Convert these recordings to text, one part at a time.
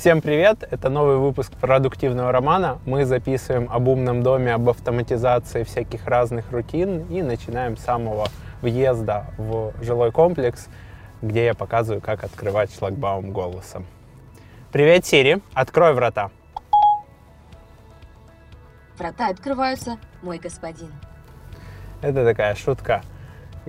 Всем привет! Это новый выпуск продуктивного романа. Мы записываем об умном доме, об автоматизации всяких разных рутин и начинаем с самого въезда в жилой комплекс, где я показываю, как открывать шлагбаум голосом. Привет, Сири! Открой врата. Врата открываются, мой господин. Это такая шутка.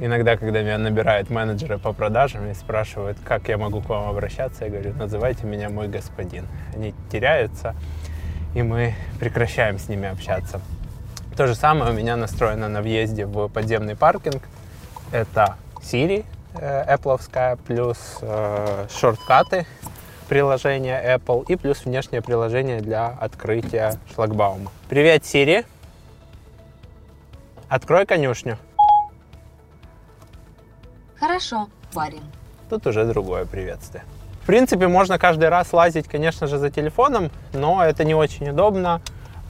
Иногда, когда меня набирают менеджеры по продажам и спрашивают, как я могу к вам обращаться, я говорю, называйте меня мой господин. Они теряются, и мы прекращаем с ними общаться. То же самое у меня настроено на въезде в подземный паркинг. Это Siri э, Apple, плюс э, шорткаты приложения Apple и плюс внешнее приложение для открытия шлагбаума. Привет, Siri. Открой конюшню. Хорошо, барин. Тут уже другое приветствие. В принципе, можно каждый раз лазить, конечно же, за телефоном, но это не очень удобно.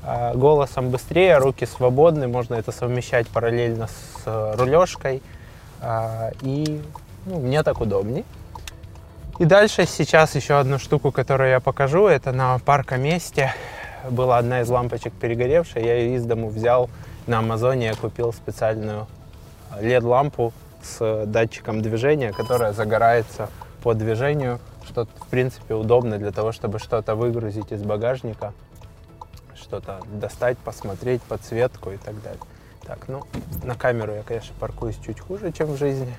Э, голосом быстрее, руки свободны, можно это совмещать параллельно с э, рулежкой. Э, и ну, мне так удобнее. И дальше сейчас еще одну штуку, которую я покажу. Это на паркоместе была одна из лампочек перегоревшая. Я ее из дому взял на Амазоне. Я купил специальную LED-лампу с датчиком движения, которая загорается по движению, что в принципе удобно для того, чтобы что-то выгрузить из багажника, что-то достать, посмотреть, подсветку и так далее. Так, ну, на камеру я, конечно, паркуюсь чуть хуже, чем в жизни.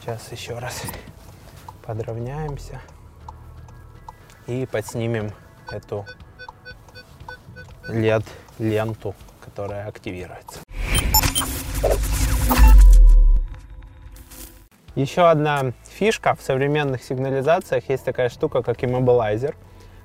Сейчас еще раз подровняемся и подснимем эту LED-ленту, которая активируется. Еще одна фишка в современных сигнализациях есть такая штука, как immobilizer,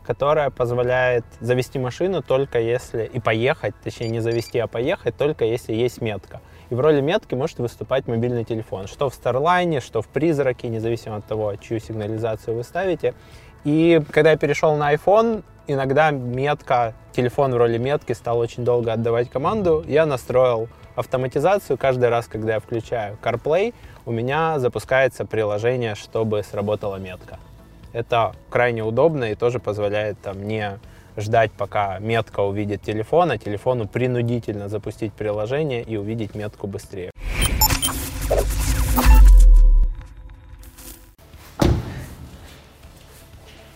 которая позволяет завести машину только если и поехать, точнее не завести, а поехать только если есть метка. И в роли метки может выступать мобильный телефон, что в Starline, что в Призраке, независимо от того, чью сигнализацию вы ставите. И когда я перешел на iPhone, иногда метка, телефон в роли метки стал очень долго отдавать команду. Я настроил автоматизацию. Каждый раз, когда я включаю CarPlay, у меня запускается приложение, чтобы сработала метка. Это крайне удобно и тоже позволяет там, не ждать, пока метка увидит телефон, а телефону принудительно запустить приложение и увидеть метку быстрее.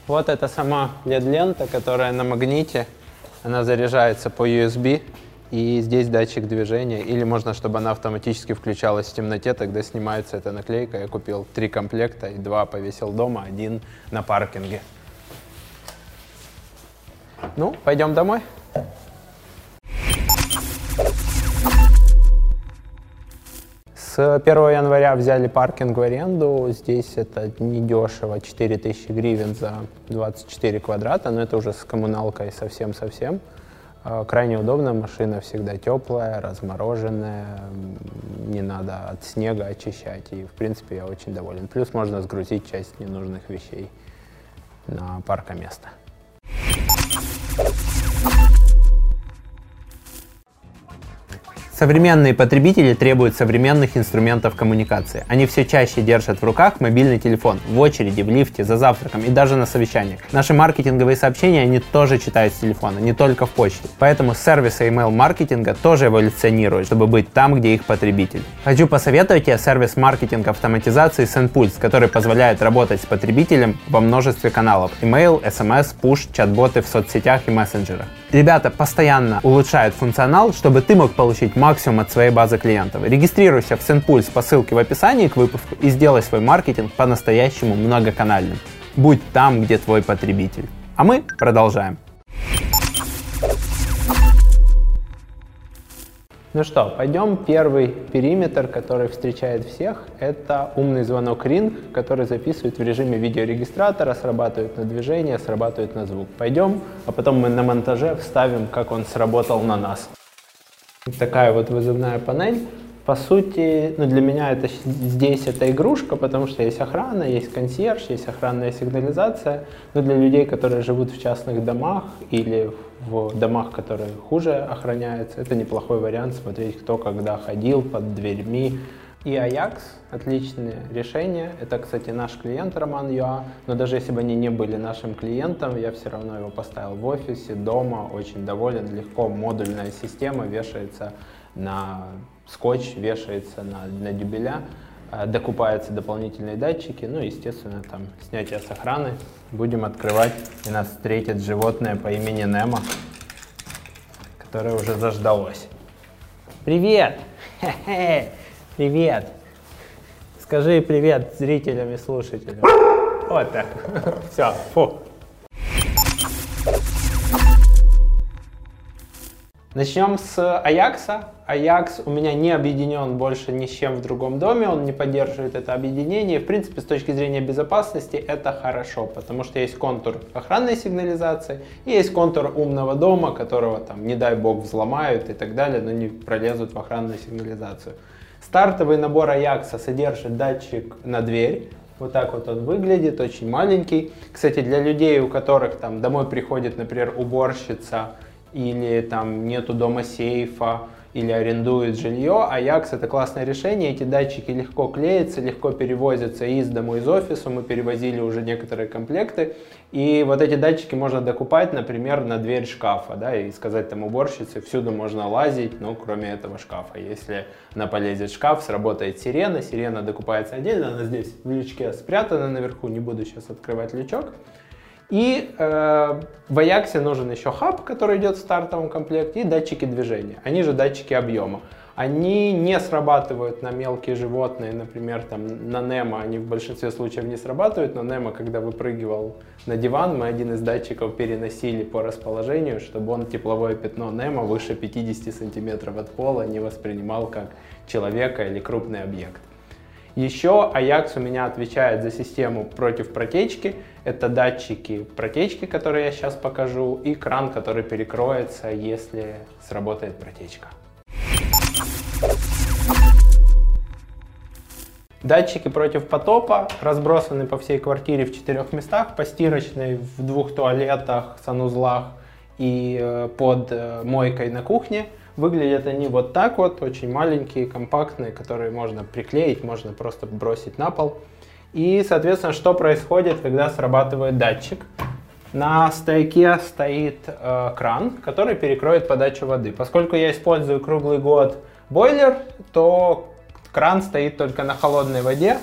Вот это сама LED-лента, которая на магните. Она заряжается по USB. И здесь датчик движения. Или можно, чтобы она автоматически включалась в темноте, тогда снимается эта наклейка. Я купил три комплекта, и два повесил дома, один на паркинге. Ну, пойдем домой. С 1 января взяли паркинг в аренду. Здесь это недешево, 4000 гривен за 24 квадрата, но это уже с коммуналкой совсем-совсем. А, крайне удобная машина, всегда теплая, размороженная, не надо от снега очищать, и в принципе я очень доволен. Плюс можно сгрузить часть ненужных вещей на паркоместо. Современные потребители требуют современных инструментов коммуникации. Они все чаще держат в руках мобильный телефон, в очереди, в лифте, за завтраком и даже на совещаниях. Наши маркетинговые сообщения они тоже читают с телефона, не только в почте. Поэтому сервисы email-маркетинга тоже эволюционируют, чтобы быть там, где их потребитель. Хочу посоветовать тебе сервис маркетинга автоматизации SendPulse, который позволяет работать с потребителем во множестве каналов. Email, SMS, push, чат-боты в соцсетях и мессенджерах. Ребята постоянно улучшают функционал, чтобы ты мог получить максимум от своей базы клиентов. Регистрируйся в SendPulse по ссылке в описании к выпуску и сделай свой маркетинг по-настоящему многоканальным. Будь там, где твой потребитель. А мы продолжаем. Ну что, пойдем. Первый периметр, который встречает всех, это умный звонок Ring, который записывает в режиме видеорегистратора, срабатывает на движение, срабатывает на звук. Пойдем, а потом мы на монтаже вставим, как он сработал на нас. Такая вот вызывная панель. По сути, ну для меня это здесь это игрушка, потому что есть охрана, есть консьерж, есть охранная сигнализация. Но для людей, которые живут в частных домах или в домах, которые хуже охраняются, это неплохой вариант смотреть, кто когда ходил под дверьми, И Ajax – отличное решение. Это, кстати, наш клиент Роман Юа. Но даже если бы они не были нашим клиентом, я все равно его поставил в офисе, дома. Очень доволен. Легко модульная система вешается на скотч, вешается на, на дюбеля. Э, докупаются дополнительные датчики. Ну, естественно, там снятие с охраны. Будем открывать, и нас встретит животное по имени Немо, которое уже заждалось. Привет! Привет. Скажи привет зрителям и слушателям. Вот так. Все, фу. Начнем с Аякса. Аякс у меня не объединен больше ни с чем в другом доме, он не поддерживает это объединение. В принципе, с точки зрения безопасности это хорошо, потому что есть контур охранной сигнализации и есть контур умного дома, которого там, не дай бог, взломают и так далее, но не пролезут в охранную сигнализацию. Стартовый набор Аякса содержит датчик на дверь. Вот так вот он выглядит, очень маленький. Кстати, для людей, у которых там домой приходит, например, уборщица или там нету дома сейфа, или арендует жилье, Ajax это классное решение, эти датчики легко клеятся, легко перевозятся из дому, из офиса, мы перевозили уже некоторые комплекты, и вот эти датчики можно докупать, например, на дверь шкафа, да, и сказать там уборщице, всюду можно лазить, ну, кроме этого шкафа. Если она полезет в шкаф, сработает сирена, сирена докупается отдельно, она здесь в лючке спрятана наверху, не буду сейчас открывать лючок. И э, в Ajax нужен еще хаб, который идет в стартовом комплекте, и датчики движения. Они же датчики объема. Они не срабатывают на мелкие животные, например, там на Немо, они в большинстве случаев не срабатывают, но Немо, когда выпрыгивал на диван, мы один из датчиков переносили по расположению, чтобы он тепловое пятно Немо выше 50 сантиметров от пола не воспринимал как человека или крупный объект. Еще Ajax у меня отвечает за систему против протечки. Это датчики протечки, которые я сейчас покажу, и кран, который перекроется, если сработает протечка. Датчики против потопа разбросаны по всей квартире в четырех местах. По стирочной, в двух туалетах, санузлах и э, под э, мойкой на кухне. Выглядят они вот так вот, очень маленькие, компактные, которые можно приклеить, можно просто бросить на пол. И, соответственно, что происходит, когда срабатывает датчик? На стойке стоит э, кран, который перекроет подачу воды. Поскольку я использую круглый год бойлер, то кран стоит только на холодной воде.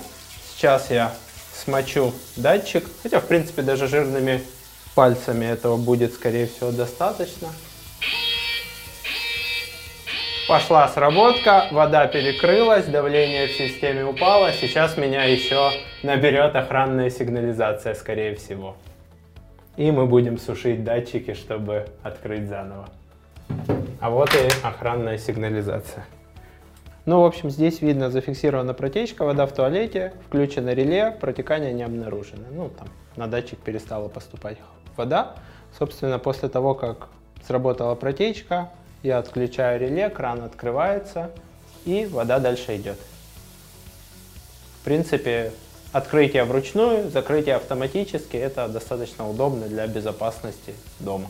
Сейчас я смочу датчик, хотя, в принципе, даже жирными пальцами этого будет, скорее всего, достаточно. Пошла сработка, вода перекрылась, давление в системе упало. Сейчас меня еще наберет охранная сигнализация, скорее всего. И мы будем сушить датчики, чтобы открыть заново. А вот и охранная сигнализация. Ну, в общем, здесь видно зафиксирована протечка, вода в туалете, включено реле, протекания не обнаружено. Ну, там на датчик перестала поступать вода. Собственно, после того, как сработала протечка, я отключаю реле, кран открывается, и вода дальше идет. В принципе, открытие вручную, закрытие автоматически, это достаточно удобно для безопасности дома.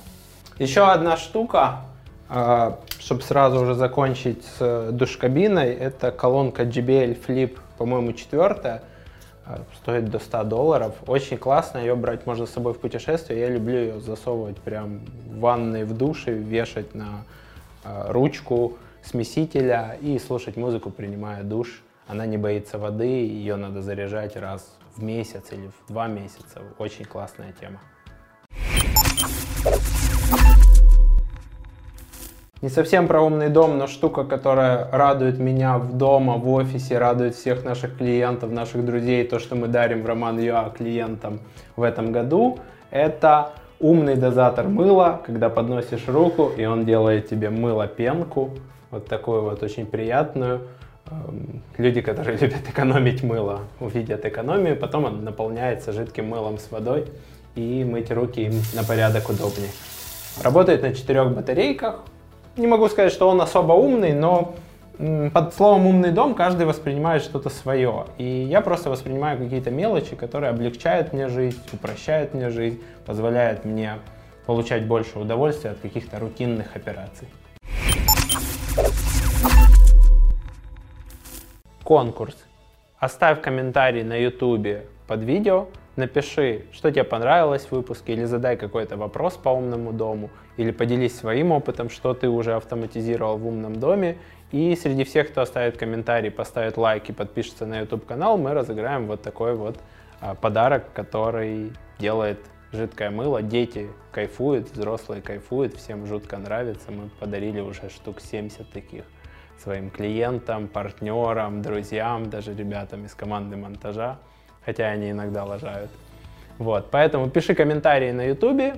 Еще одна штука, а, чтобы сразу уже закончить с душкабиной, это колонка JBL Flip, по-моему, четвертая, а, стоит до 100 долларов. Очень классно, ее брать можно с собой в путешествие. Я люблю ее засовывать прям в ванной, в душе, вешать на Э, ручку смесителя и слушать музыку, принимая душ. Она не боится воды, ее надо заряжать раз в месяц или в два месяца. Очень классная тема. Не совсем про умный дом, но штука, которая радует меня в дома, в офисе, радует всех наших клиентов, наших друзей, то, что мы дарим в Роман Юа клиентам в этом году, это Умный дозатор мыла, когда подносишь руку, и он делает тебе мыло-пенку, вот такую вот очень приятную. Эм, люди, которые любят экономить мыло, увидят экономию, потом он наполняется жидким мылом с водой, и мыть руки им на порядок удобнее. Работает на четырех батарейках. Не могу сказать, что он особо умный, но под словом умный дом каждый воспринимает что-то свое. И я просто воспринимаю какие-то мелочи, которые облегчают мне жизнь, упрощают мне жизнь, позволяют мне получать больше удовольствия от каких-то рутинных операций. конкурс. Оставь комментарий на YouTube под видео, напиши, что тебе понравилось в выпуске, или задай какой-то вопрос по умному дому, или поделись своим опытом, что ты уже автоматизировал в умном доме. И среди всех, кто оставит комментарий, поставит лайк и подпишется на YouTube канал, мы разыграем вот такой вот а, подарок, который делает жидкое мыло. Дети кайфуют, взрослые кайфуют, всем жутко нравится. Мы подарили уже штук 70 таких своим клиентам, партнерам, друзьям, даже ребятам из команды монтажа, хотя они иногда лажают. Вот, поэтому пиши комментарии на YouTube,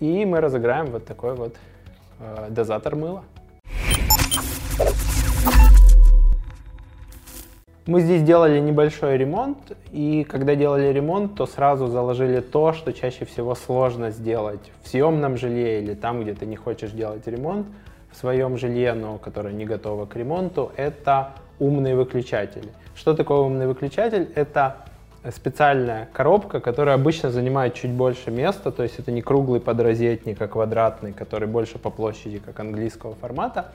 и мы разыграем вот такой вот э, дозатор мыла. Мы здесь делали небольшой ремонт, и когда делали ремонт, то сразу заложили то, что чаще всего сложно сделать в съемном жилье или там, где ты не хочешь делать ремонт в своем жилье, но которое не готово к ремонту, это умные выключатели. Что такое умный выключатель? Это специальная коробка, которая обычно занимает чуть больше места, то есть это не круглый подрозетник, а квадратный, который больше по площади, как английского формата,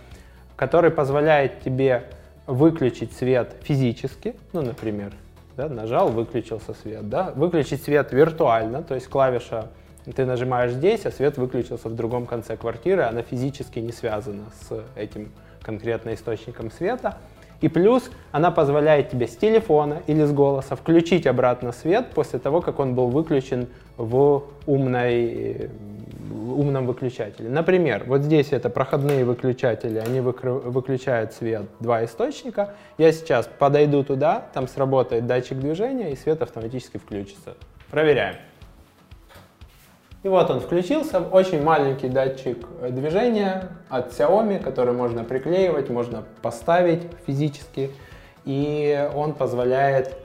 который позволяет тебе выключить свет физически, ну, например, да, нажал, выключился свет, да, выключить свет виртуально, то есть клавиша ты нажимаешь здесь, а свет выключился в другом конце квартиры, она физически не связана с этим конкретно источником света. И плюс она позволяет тебе с телефона или с голоса включить обратно свет после того, как он был выключен в умной умном выключателе. Например, вот здесь это проходные выключатели, они выключают свет два источника. Я сейчас подойду туда, там сработает датчик движения и свет автоматически включится. Проверяем. И вот он включился, очень маленький датчик движения от Xiaomi, который можно приклеивать, можно поставить физически, и он позволяет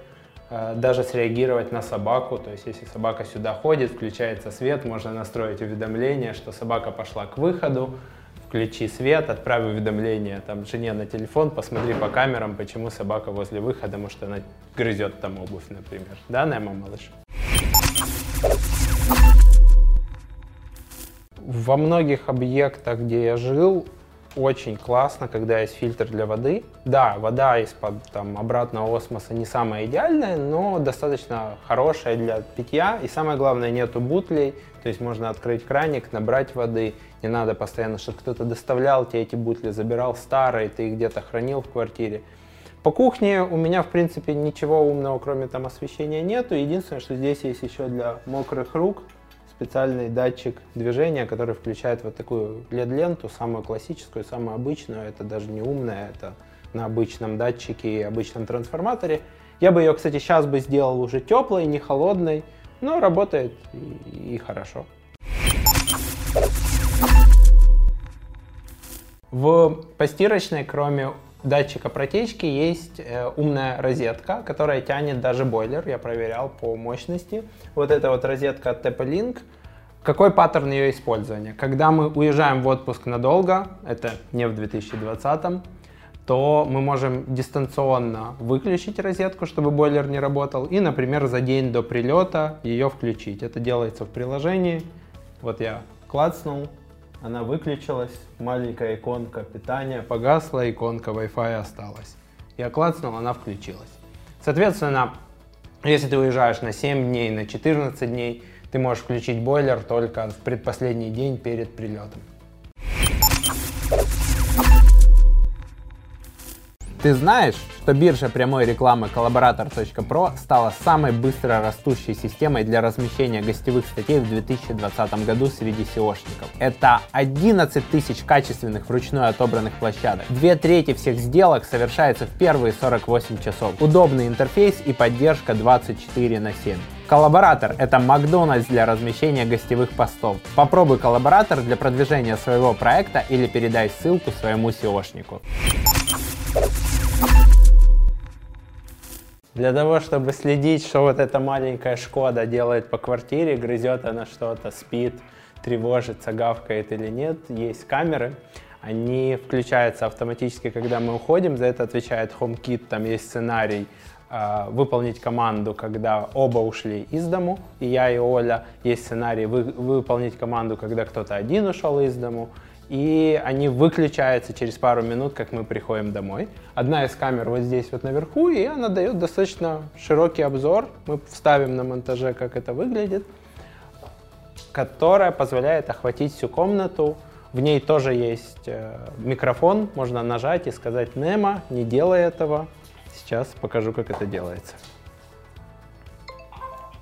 Э, даже среагировать на собаку. То есть, если собака сюда ходит, включается свет, можно настроить уведомление, что собака пошла к выходу, включи свет, отправь уведомление там, жене на телефон, посмотри по камерам, почему собака возле выхода, может она грызет там обувь, например. Да, Немо, малыш? Во многих объектах, где я жил, очень классно, когда есть фильтр для воды. Да, вода из-под там, обратного осмоса не самая идеальная, но достаточно хорошая для питья. И самое главное, нету бутлей, то есть можно открыть краник, набрать воды. Не надо постоянно, чтобы кто-то доставлял тебе эти бутли, забирал старые, ты их где-то хранил в квартире. По кухне у меня, в принципе, ничего умного, кроме там освещения нету. Единственное, что здесь есть еще для мокрых рук специальный датчик движения, который включает вот такую LED-ленту, самую классическую, самую обычную. Это даже не умная, это на обычном датчике и обычном трансформаторе. Я бы ее, кстати, сейчас бы сделал уже теплой, не холодной, но работает и, хорошо. В постирочной, кроме датчика протечки есть э, умная розетка, которая тянет даже бойлер. Я проверял по мощности. Вот эта вот розетка от TP-Link. Какой паттерн ее использования? Когда мы уезжаем в отпуск надолго, это не в 2020, то мы можем дистанционно выключить розетку, чтобы бойлер не работал, и, например, за день до прилета ее включить. Это делается в приложении. Вот я клацнул, она выключилась, маленькая иконка питания погасла, иконка Wi-Fi осталась. Я клацнул, она включилась. Соответственно, если ты уезжаешь на 7 дней, на 14 дней, ты можешь включить бойлер только в предпоследний день перед прилетом. Ты знаешь, что биржа прямой рекламы Collaborator.pro стала самой быстро растущей системой для размещения гостевых статей в 2020 году среди SEOшников. Это 11 тысяч качественных вручную отобранных площадок. Две трети всех сделок совершается в первые 48 часов. Удобный интерфейс и поддержка 24 на 7. Коллаборатор — это Макдональдс для размещения гостевых постов. Попробуй коллаборатор для продвижения своего проекта или передай ссылку своему SEOшнику. Для того, чтобы следить, что вот эта маленькая Шкода делает по квартире, грызет она что-то, спит, тревожится, гавкает или нет, есть камеры. Они включаются автоматически, когда мы уходим, за это отвечает HomeKit, там есть сценарий, э, выполнить команду, когда оба ушли из дому, и я, и Оля. Есть сценарий вы, выполнить команду, когда кто-то один ушел из дому. И они выключаются через пару минут, как мы приходим домой. Одна из камер вот здесь вот наверху, и она дает достаточно широкий обзор. Мы вставим на монтаже, как это выглядит, которая позволяет охватить всю комнату. В ней тоже есть э, микрофон, можно нажать и сказать «Немо, не делай этого». Сейчас покажу, как это делается.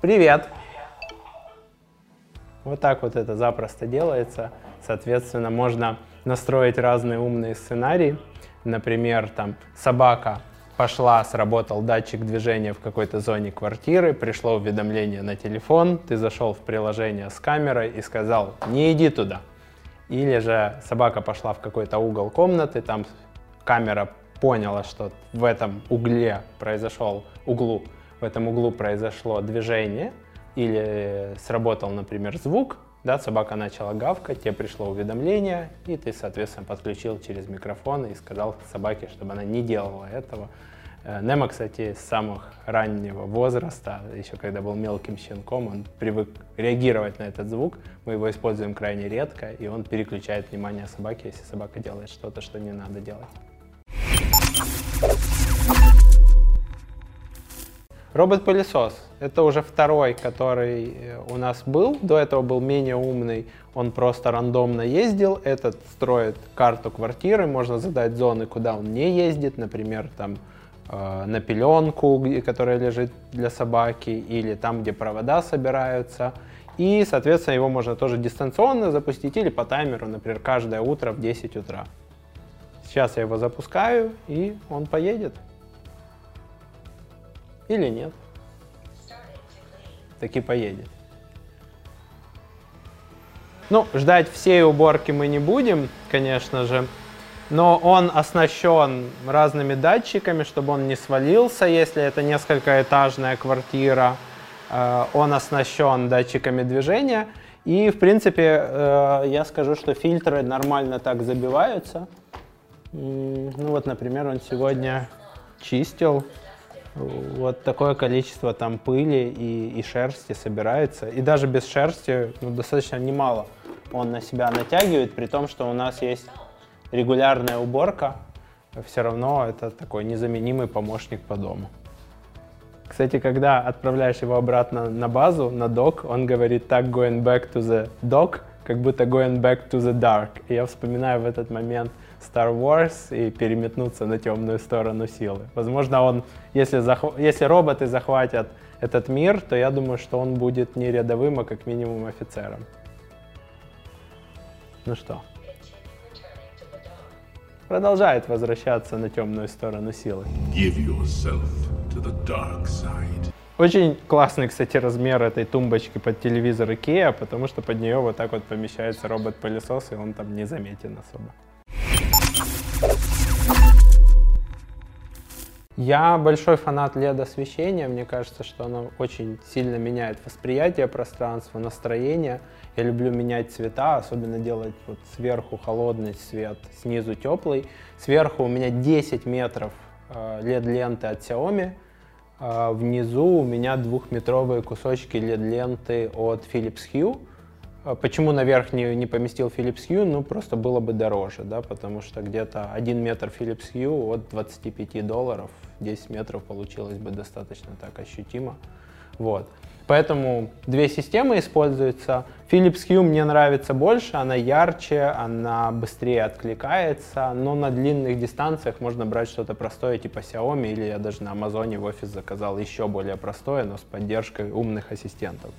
Привет! Вот так вот это запросто делается. Соответственно, можно настроить разные умные сценарии. Например, там собака пошла, сработал датчик движения в какой-то зоне квартиры, пришло уведомление на телефон, ты зашел в приложение с камерой и сказал «не иди туда». Или же собака пошла в какой-то угол комнаты, там камера поняла, что в этом угле произошел углу, в этом углу произошло движение, или сработал, например, звук, да, собака начала гавкать, тебе пришло уведомление, и ты, соответственно, подключил через микрофон и сказал собаке, чтобы она не делала этого. Э, Немо, кстати, с самых раннего возраста, еще когда был мелким щенком, он привык реагировать на этот звук. Мы его используем крайне редко, и он переключает внимание собаки, если собака делает что-то, что не надо делать. Робот-пылесос. Это уже второй, который э, у нас был. До этого был менее умный. Он просто рандомно ездил. Этот строит карту квартиры. Можно задать зоны, куда он не ездит. Например, там э, на пеленку, которая лежит для собаки, или там, где провода собираются. И, соответственно, его можно тоже дистанционно запустить или по таймеру, например, каждое утро в 10 утра. Сейчас я его запускаю, и он поедет. Или нет. Таки поедет. Ну, ждать всей уборки мы не будем, конечно же. Но он оснащен разными датчиками, чтобы он не свалился, если это несколькоэтажная квартира. Э, он оснащен датчиками движения. И, в принципе, э, я скажу, что фильтры нормально так забиваются. Ну вот, например, он сегодня чистил вот такое количество там пыли и, и шерсти собирается. И даже без шерсти ну, достаточно немало он на себя натягивает, при том, что у нас есть регулярная уборка. Все равно это такой незаменимый помощник по дому. Кстати, когда отправляешь его обратно на базу, на док, он говорит так going back to the dock, как будто going back to the dark. И я вспоминаю в этот момент – Star Wars и переметнуться на темную сторону силы. Возможно, он, если, захв... если роботы захватят этот мир, то я думаю, что он будет не рядовым, а как минимум офицером. Ну что? Продолжает возвращаться на темную сторону силы. Очень классный, кстати, размер этой тумбочки под телевизор IKEA, потому что под нее вот так вот помещается робот-пылесос, и он там не заметен особо. Я большой фанат LED-освещения. Мне кажется, что оно очень сильно меняет восприятие пространства, настроение. Я люблю менять цвета, особенно делать вот сверху холодный цвет, снизу теплый. Сверху у меня 10 метров LED-ленты э, от Xiaomi. А внизу у меня двухметровые кусочки LED-ленты от Philips Hue. А почему наверх не, не поместил Philips Hue? Ну, просто было бы дороже, да, потому что где-то 1 метр Philips Hue от 25 долларов, 10 метров получилось бы достаточно так ощутимо. Вот. Поэтому две системы используются. Philips Hue мне нравится больше, она ярче, она быстрее откликается, но на длинных дистанциях можно брать что-то простое типа Xiaomi, или я даже на Амазоне в офис заказал еще более простое, но с поддержкой умных ассистентов.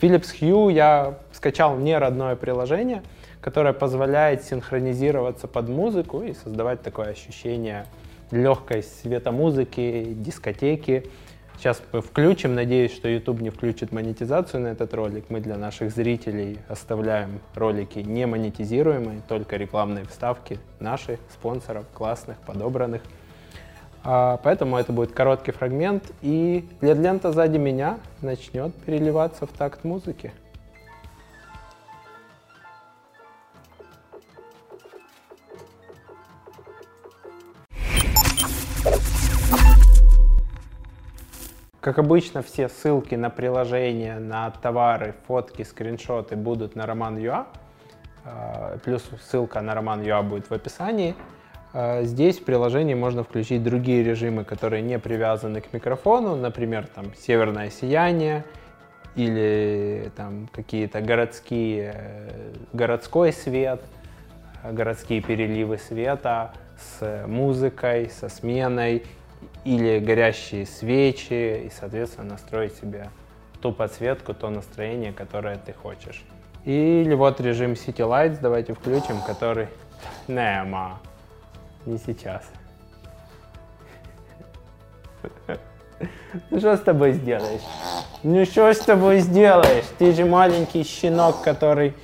Philips Hue я скачал не родное приложение, которое позволяет синхронизироваться под музыку и создавать такое ощущение легкой светомузыки, дискотеки. Сейчас мы включим, надеюсь, что YouTube не включит монетизацию на этот ролик. Мы для наших зрителей оставляем ролики не монетизируемые, только рекламные вставки наших спонсоров, классных, подобранных. А, поэтому это будет короткий фрагмент, и LED-лента сзади меня начнет переливаться в такт музыки. Как обычно, все ссылки на приложения, на товары, фотки, скриншоты будут на Роман.ua. э, плюс ссылка на роман Юа будет в описании. Э, здесь в приложении можно включить другие режимы, которые не привязаны к микрофону, например, там северное сияние или там какие-то городские, э, городской свет, городские переливы света с музыкой, со сменой или горящие свечи и, соответственно, настроить себе ту подсветку, то настроение, которое ты хочешь. Или вот режим City Lights, давайте включим, который... Нема. Не сейчас. Ну что с тобой сделаешь? Ну что с тобой сделаешь? Ты же маленький щенок, который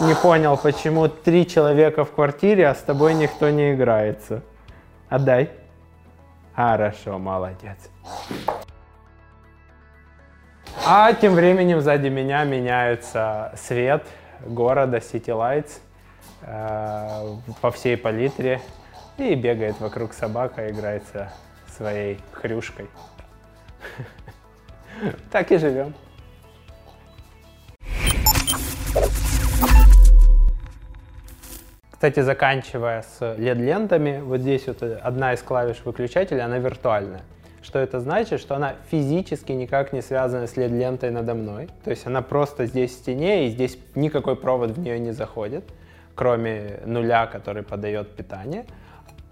не понял, почему три человека в квартире, а с тобой никто не играется. Отдай. Хорошо, молодец. А тем временем сзади меня меняется свет города City Lights э, по всей палитре. И бегает вокруг собака, играется своей хрюшкой. Так и живем. Кстати, заканчивая с LED-лентами, вот здесь вот одна из клавиш выключателя, она виртуальная. Что это значит? Что она физически никак не связана с LED-лентой надо мной. То есть она просто здесь в стене, и здесь никакой провод в нее не заходит, кроме нуля, который подает питание.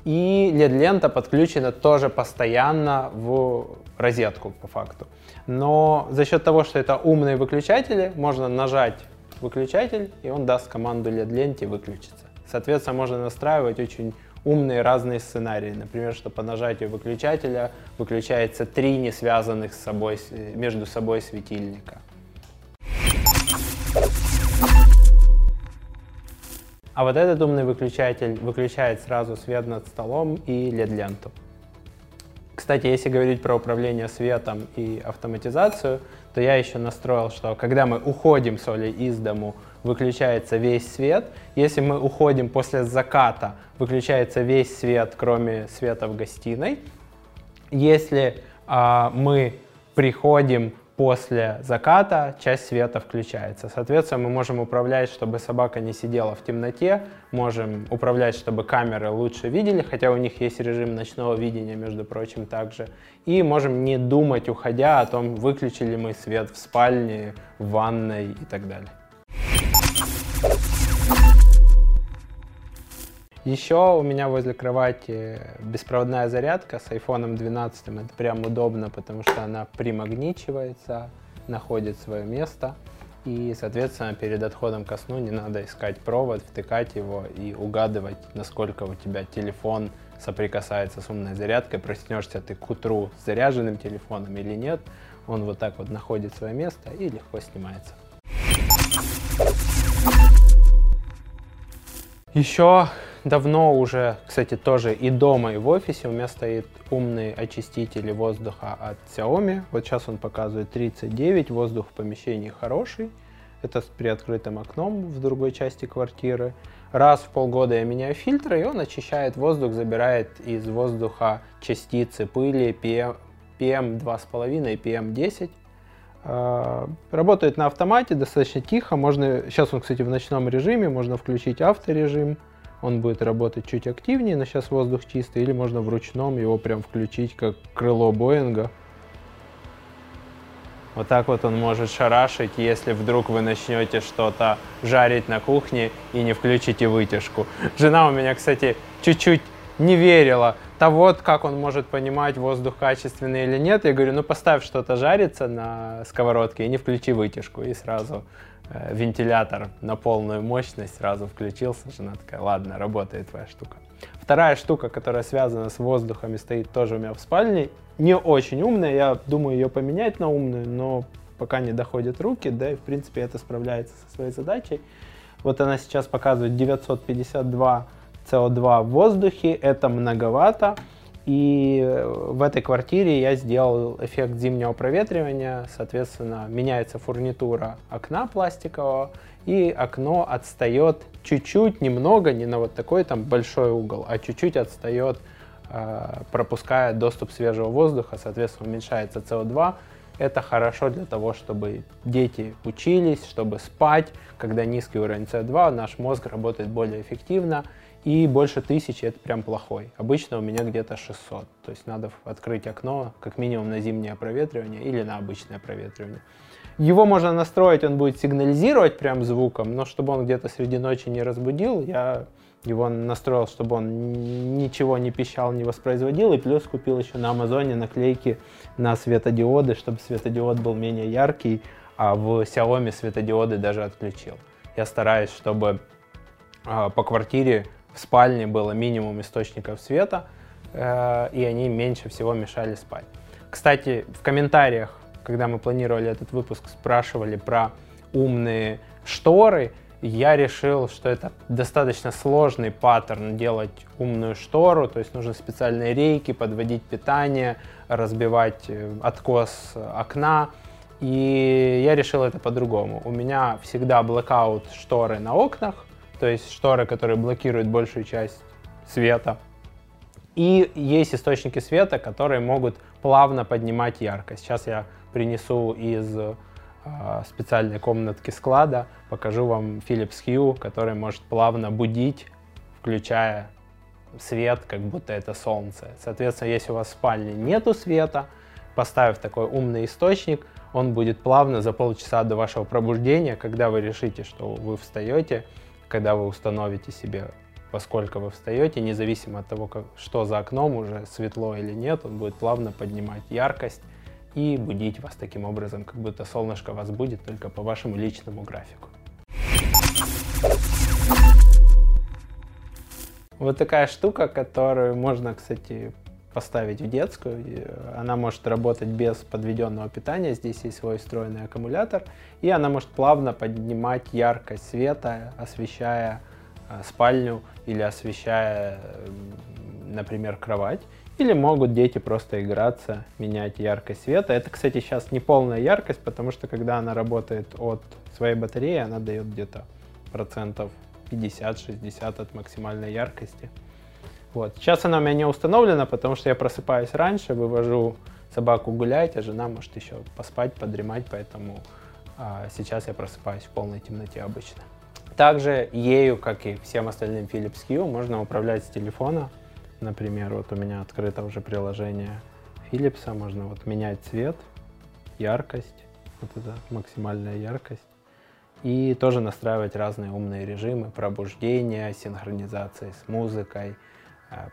И LED-лента подключена тоже постоянно в розетку, по факту. Но за счет того, что это умные выключатели, можно нажать выключатель, и он даст команду LED-ленте выключиться. Соответственно, можно настраивать очень умные разные сценарии. Например, что по нажатию выключателя выключается три не связанных с собой, между собой светильника. А вот этот умный выключатель выключает сразу свет над столом и LED-ленту. Кстати, если говорить про управление светом и автоматизацию, то я еще настроил, что когда мы уходим с Олей из дому, выключается весь свет. Если мы уходим после заката, выключается весь свет, кроме света в гостиной. Если а, мы приходим после заката, часть света включается. Соответственно, мы можем управлять, чтобы собака не сидела в темноте, можем управлять, чтобы камеры лучше видели, хотя у них есть режим ночного видения, между прочим, также. И можем не думать, уходя, о том, выключили мы свет в спальне, в ванной и так далее. Еще у меня возле кровати беспроводная зарядка с iPhone 12. Это прям удобно, потому что она примагничивается, находит свое место. И, соответственно, перед отходом ко сну не надо искать провод, втыкать его и угадывать, насколько у тебя телефон соприкасается с умной зарядкой. Проснешься ты к утру с заряженным телефоном или нет. Он вот так вот находит свое место и легко снимается. Еще давно уже, кстати, тоже и дома, и в офисе у меня стоит умный очиститель воздуха от Xiaomi. Вот сейчас он показывает 39, воздух в помещении хороший. Это с приоткрытым окном в другой части квартиры. Раз в полгода я меняю фильтры, и он очищает воздух, забирает из воздуха частицы пыли PM, PM2,5 и PM10. А, работает на автомате, достаточно тихо. Можно, сейчас он, кстати, в ночном режиме, можно включить авторежим он будет работать чуть активнее, но сейчас воздух чистый, или можно в ручном его прям включить, как крыло Боинга. Вот так вот он может шарашить, если вдруг вы начнете что-то жарить на кухне и не включите вытяжку. Жена у меня, кстати, чуть-чуть не верила. То вот как он может понимать, воздух качественный или нет. Я говорю, ну поставь что-то жариться на сковородке и не включи вытяжку. И сразу вентилятор на полную мощность сразу включился. Жена такая, ладно, работает твоя штука. Вторая штука, которая связана с воздухом и стоит тоже у меня в спальне, не очень умная, я думаю ее поменять на умную, но пока не доходят руки, да и в принципе это справляется со своей задачей. Вот она сейчас показывает 952 CO2 в воздухе, это многовато. И э, в этой квартире я сделал эффект зимнего проветривания, соответственно, меняется фурнитура окна пластикового, и окно отстает чуть-чуть, немного, не на вот такой там большой угол, а чуть-чуть отстает, э, пропуская доступ свежего воздуха, соответственно, уменьшается СО2, Это хорошо для того, чтобы дети учились, чтобы спать. Когда низкий уровень СО2, наш мозг работает более эффективно. И больше тысячи это прям плохой. Обычно у меня где-то 600. То есть надо открыть окно как минимум на зимнее проветривание или на обычное проветривание. Его можно настроить, он будет сигнализировать прям звуком, но чтобы он где-то среди ночи не разбудил, я его настроил, чтобы он ничего не пищал, не воспроизводил. И плюс купил еще на Амазоне наклейки на светодиоды, чтобы светодиод был менее яркий, а в Xiaomi светодиоды даже отключил. Я стараюсь, чтобы э, по квартире спальне было минимум источников света, э, и они меньше всего мешали спать. Кстати, в комментариях, когда мы планировали этот выпуск, спрашивали про умные шторы я решил, что это достаточно сложный паттерн делать умную штору, то есть нужны специальные рейки, подводить питание, разбивать э, откос окна. И я решил это по-другому. У меня всегда блокаут шторы на окнах, то есть шторы, которые блокируют большую часть света. И есть источники света, которые могут плавно поднимать яркость. Сейчас я принесу из а, специальной комнатки склада. Покажу вам Philips Hue, который может плавно будить, включая свет, как будто это солнце. Соответственно, если у вас в спальне нету света, поставив такой умный источник, он будет плавно за полчаса до вашего пробуждения, когда вы решите, что вы встаете, когда вы установите себе, поскольку вы встаете, независимо от того, как, что за окном, уже светло или нет, он будет плавно поднимать яркость и будить вас таким образом, как будто солнышко вас будет только по вашему личному графику. Вот такая штука, которую можно, кстати, поставить в детскую. Она может работать без подведенного питания. Здесь есть свой встроенный аккумулятор. И она может плавно поднимать яркость света, освещая э, спальню или освещая, например, кровать. Или могут дети просто играться, менять яркость света. Это, кстати, сейчас не полная яркость, потому что когда она работает от своей батареи, она дает где-то процентов 50-60 от максимальной яркости. Вот. Сейчас она у меня не установлена, потому что я просыпаюсь раньше, вывожу собаку гулять, а жена может еще поспать, подремать, поэтому а, сейчас я просыпаюсь в полной темноте обычно. Также ею, как и всем остальным Philips Hue, можно управлять с телефона. Например, вот у меня открыто уже приложение Philips, можно вот менять цвет, яркость, вот это максимальная яркость. И тоже настраивать разные умные режимы пробуждения, синхронизации с музыкой,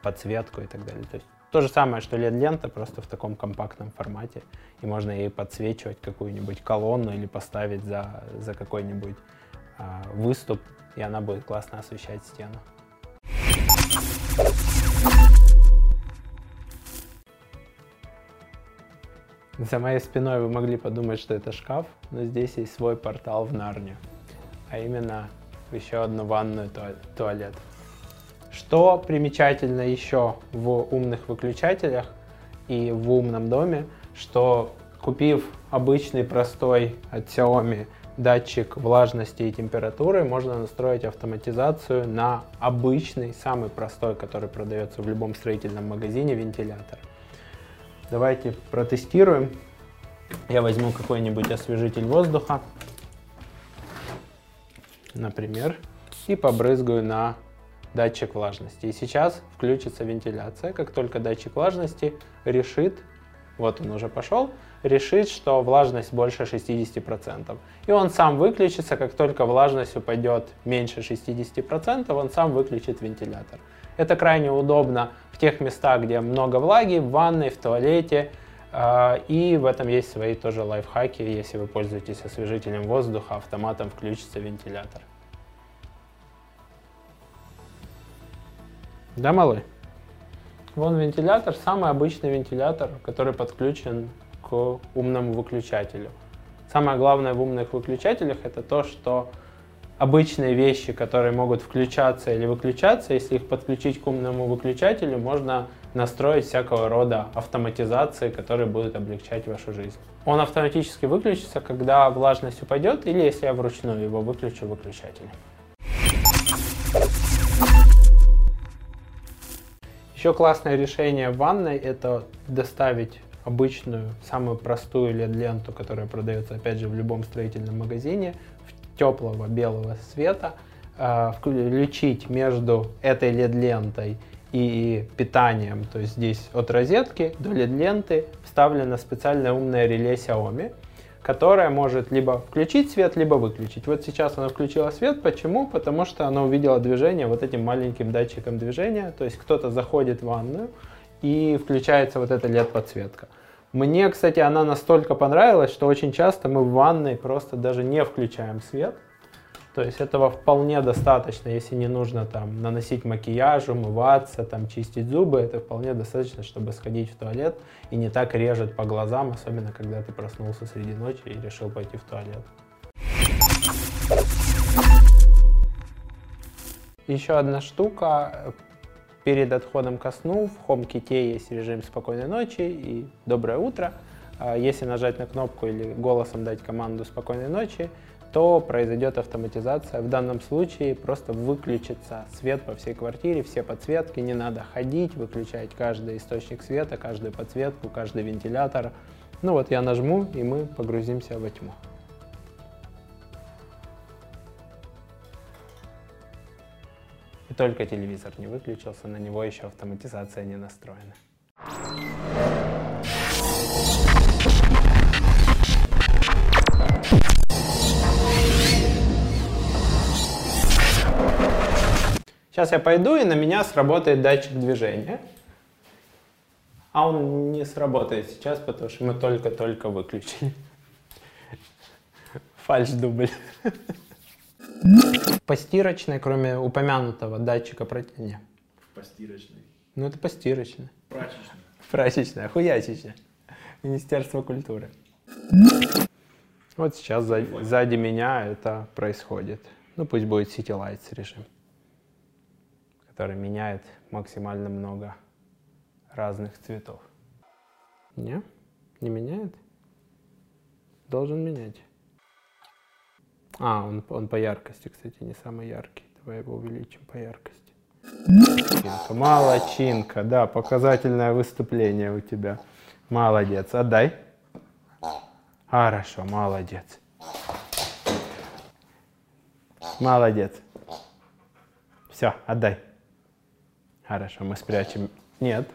подсветку и так далее. То есть то же самое, что LED-лента, просто в таком компактном формате. И можно ей подсвечивать какую-нибудь колонну или поставить за, за какой-нибудь а, выступ, и она будет классно освещать стену. За моей спиной вы могли подумать, что это шкаф, но здесь есть свой портал в Нарнию, а именно еще одну ванную туалет. Что примечательно еще в умных выключателях и в умном доме, что купив обычный простой от Xiaomi датчик влажности и температуры, можно настроить автоматизацию на обычный, самый простой, который продается в любом строительном магазине, вентилятор. Давайте протестируем. Я возьму какой-нибудь освежитель воздуха, например, и побрызгаю на датчик влажности. И сейчас включится вентиляция. Как только датчик влажности решит, вот он уже пошел, решит, что влажность больше 60%. И он сам выключится, как только влажность упадет меньше 60%, он сам выключит вентилятор. Это крайне удобно в тех местах, где много влаги, в ванной, в туалете. А, и в этом есть свои тоже лайфхаки. Если вы пользуетесь освежителем воздуха, автоматом включится вентилятор. Да, малый? Вон вентилятор, самый обычный вентилятор, который подключен к умному выключателю. Самое главное в умных выключателях это то, что обычные вещи, которые могут включаться или выключаться, если их подключить к умному выключателю, можно настроить всякого рода автоматизации, которые будут облегчать вашу жизнь. Он автоматически выключится, когда влажность упадет, или если я вручную его выключу выключатель. Еще классное решение в ванной – это доставить обычную, самую простую LED-ленту, которая продается, опять же, в любом строительном магазине, теплого белого цвета, э, включить между этой LED-лентой и питанием, то есть здесь от розетки до LED-ленты вставлено специальное умное реле Xiaomi, которое может либо включить свет, либо выключить. Вот сейчас она включила свет. Почему? Потому что она увидела движение вот этим маленьким датчиком движения. То есть кто-то заходит в ванную и включается вот эта LED-подсветка. Мне, кстати, она настолько понравилась, что очень часто мы в ванной просто даже не включаем свет. То есть этого вполне достаточно, если не нужно там наносить макияж, умываться, там чистить зубы, это вполне достаточно, чтобы сходить в туалет и не так режет по глазам, особенно когда ты проснулся среди ночи и решил пойти в туалет. Еще одна штука. Перед отходом ко сну в HomeKit есть режим спокойной ночи и доброе утро. А если нажать на кнопку или голосом дать команду спокойной ночи, то произойдет автоматизация. В данном случае просто выключится свет по всей квартире, все подсветки, не надо ходить, выключать каждый источник света, каждую подсветку, каждый вентилятор. Ну вот я нажму, и мы погрузимся во тьму. И только телевизор не выключился, на него еще автоматизация не настроена. Сейчас я пойду, и на меня сработает датчик движения. А он не сработает сейчас, потому что мы только-только выключили. Фальш дубль. Постирочной, кроме упомянутого датчика протяжения. Постирочной. Ну это постирочная. Прачечной. Прачечная, хуячечная. Министерство культуры. Вот сейчас сзади, сзади меня это происходит. Ну пусть будет City Lights режим который меняет максимально много разных цветов. Не? Не меняет? Должен менять. А, он, он по яркости, кстати, не самый яркий. Давай его увеличим по яркости. Молодчинка, молодчинка, да, показательное выступление у тебя. Молодец, отдай. Хорошо, молодец. Молодец. Все, отдай. Хорошо, мы спрячем... Нет,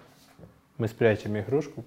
мы спрячем игрушку.